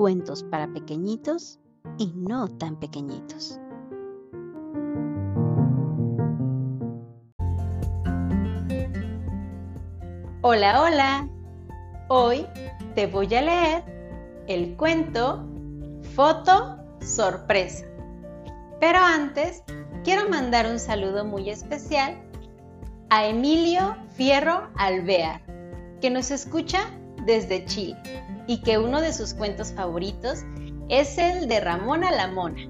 cuentos para pequeñitos y no tan pequeñitos. Hola, hola. Hoy te voy a leer el cuento Foto Sorpresa. Pero antes, quiero mandar un saludo muy especial a Emilio Fierro Alvear, que nos escucha desde Chile y que uno de sus cuentos favoritos es el de Ramona la Mona.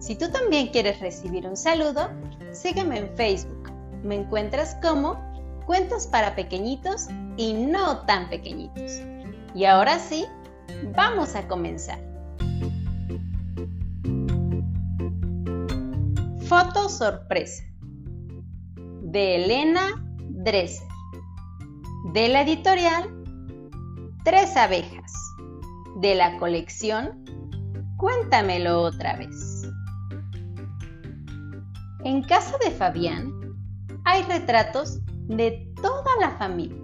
Si tú también quieres recibir un saludo, sígueme en Facebook. Me encuentras como Cuentos para Pequeñitos y no tan pequeñitos. Y ahora sí, vamos a comenzar. Foto sorpresa de Elena Dresser de la editorial Tres abejas de la colección Cuéntamelo otra vez. En casa de Fabián hay retratos de toda la familia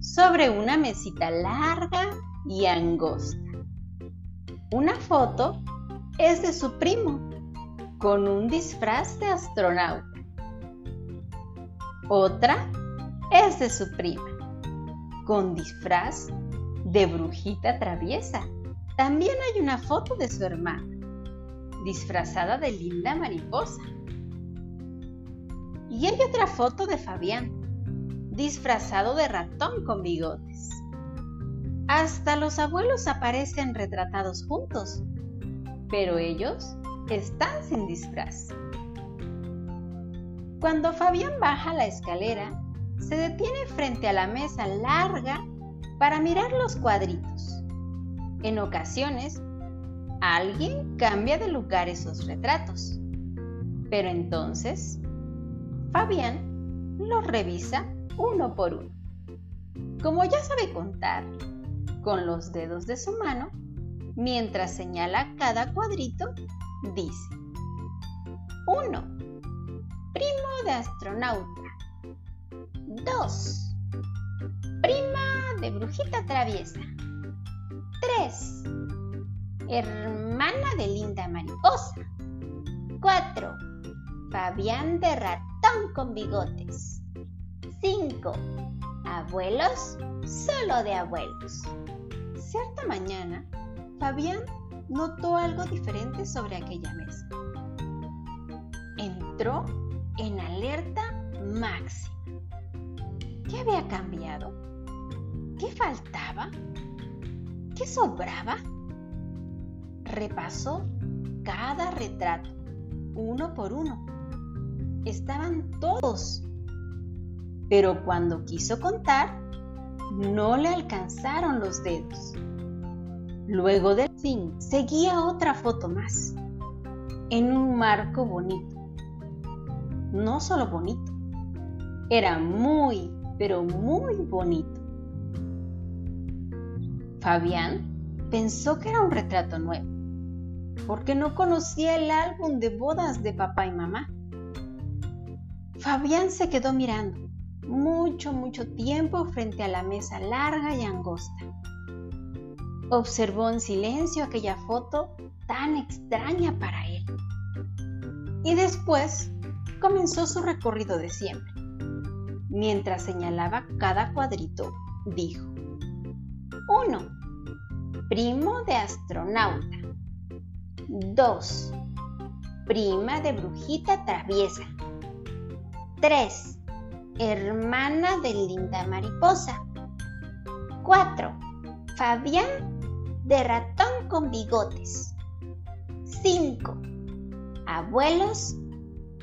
sobre una mesita larga y angosta. Una foto es de su primo con un disfraz de astronauta. Otra es de su prima con disfraz de brujita traviesa. También hay una foto de su hermana, disfrazada de linda mariposa. Y hay otra foto de Fabián, disfrazado de ratón con bigotes. Hasta los abuelos aparecen retratados juntos, pero ellos están sin disfraz. Cuando Fabián baja la escalera, se detiene frente a la mesa larga para mirar los cuadritos. En ocasiones, alguien cambia de lugar esos retratos. Pero entonces, Fabián los revisa uno por uno. Como ya sabe contar, con los dedos de su mano, mientras señala cada cuadrito, dice 1. Primo de astronauta. 2 de brujita traviesa. 3. Hermana de linda mariposa. 4. Fabián de ratón con bigotes. 5. Abuelos solo de abuelos. Cierta mañana, Fabián notó algo diferente sobre aquella mesa. Entró en alerta máxima. ¿Qué había cambiado? ¿Qué faltaba? ¿Qué sobraba? Repasó cada retrato, uno por uno. Estaban todos. Pero cuando quiso contar, no le alcanzaron los dedos. Luego del fin, seguía otra foto más, en un marco bonito. No solo bonito, era muy, pero muy bonito. Fabián pensó que era un retrato nuevo, porque no conocía el álbum de bodas de papá y mamá. Fabián se quedó mirando mucho, mucho tiempo frente a la mesa larga y angosta. Observó en silencio aquella foto tan extraña para él. Y después comenzó su recorrido de siempre. Mientras señalaba cada cuadrito, dijo, 1 primo de astronauta. 2. Prima de brujita traviesa. 3. Hermana de linda mariposa. 4. Fabián de ratón con bigotes. 5. Abuelos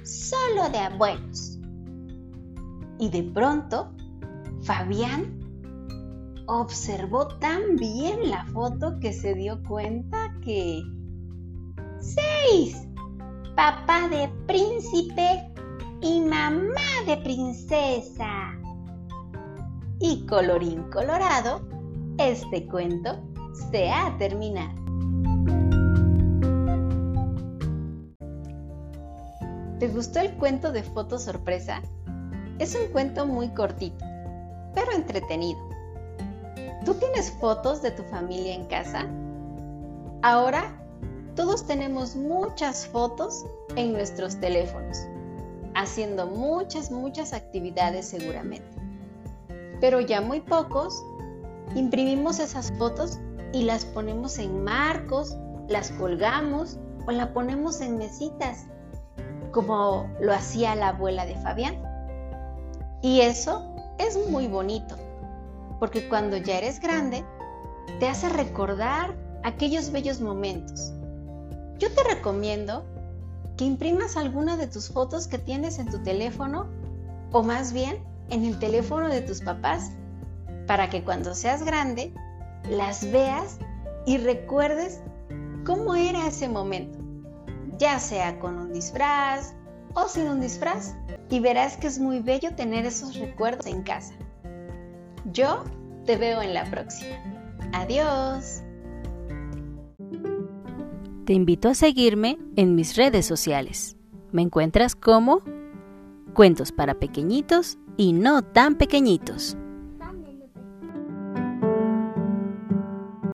solo de abuelos. Y de pronto, Fabián observó tan bien la foto que se dio cuenta que... ¡Seis! Papá de príncipe y mamá de princesa. Y colorín colorado, este cuento se ha terminado. ¿Te gustó el cuento de foto sorpresa? Es un cuento muy cortito, pero entretenido ¿Tú tienes fotos de tu familia en casa? Ahora todos tenemos muchas fotos en nuestros teléfonos, haciendo muchas, muchas actividades seguramente. Pero ya muy pocos imprimimos esas fotos y las ponemos en marcos, las colgamos o la ponemos en mesitas, como lo hacía la abuela de Fabián. Y eso es muy bonito, porque cuando ya eres grande, te hace recordar aquellos bellos momentos. Yo te recomiendo que imprimas alguna de tus fotos que tienes en tu teléfono o más bien en el teléfono de tus papás para que cuando seas grande las veas y recuerdes cómo era ese momento, ya sea con un disfraz o sin un disfraz, y verás que es muy bello tener esos recuerdos en casa. Yo te veo en la próxima. Adiós. Te invito a seguirme en mis redes sociales. Me encuentras como Cuentos para Pequeñitos y No tan Pequeñitos.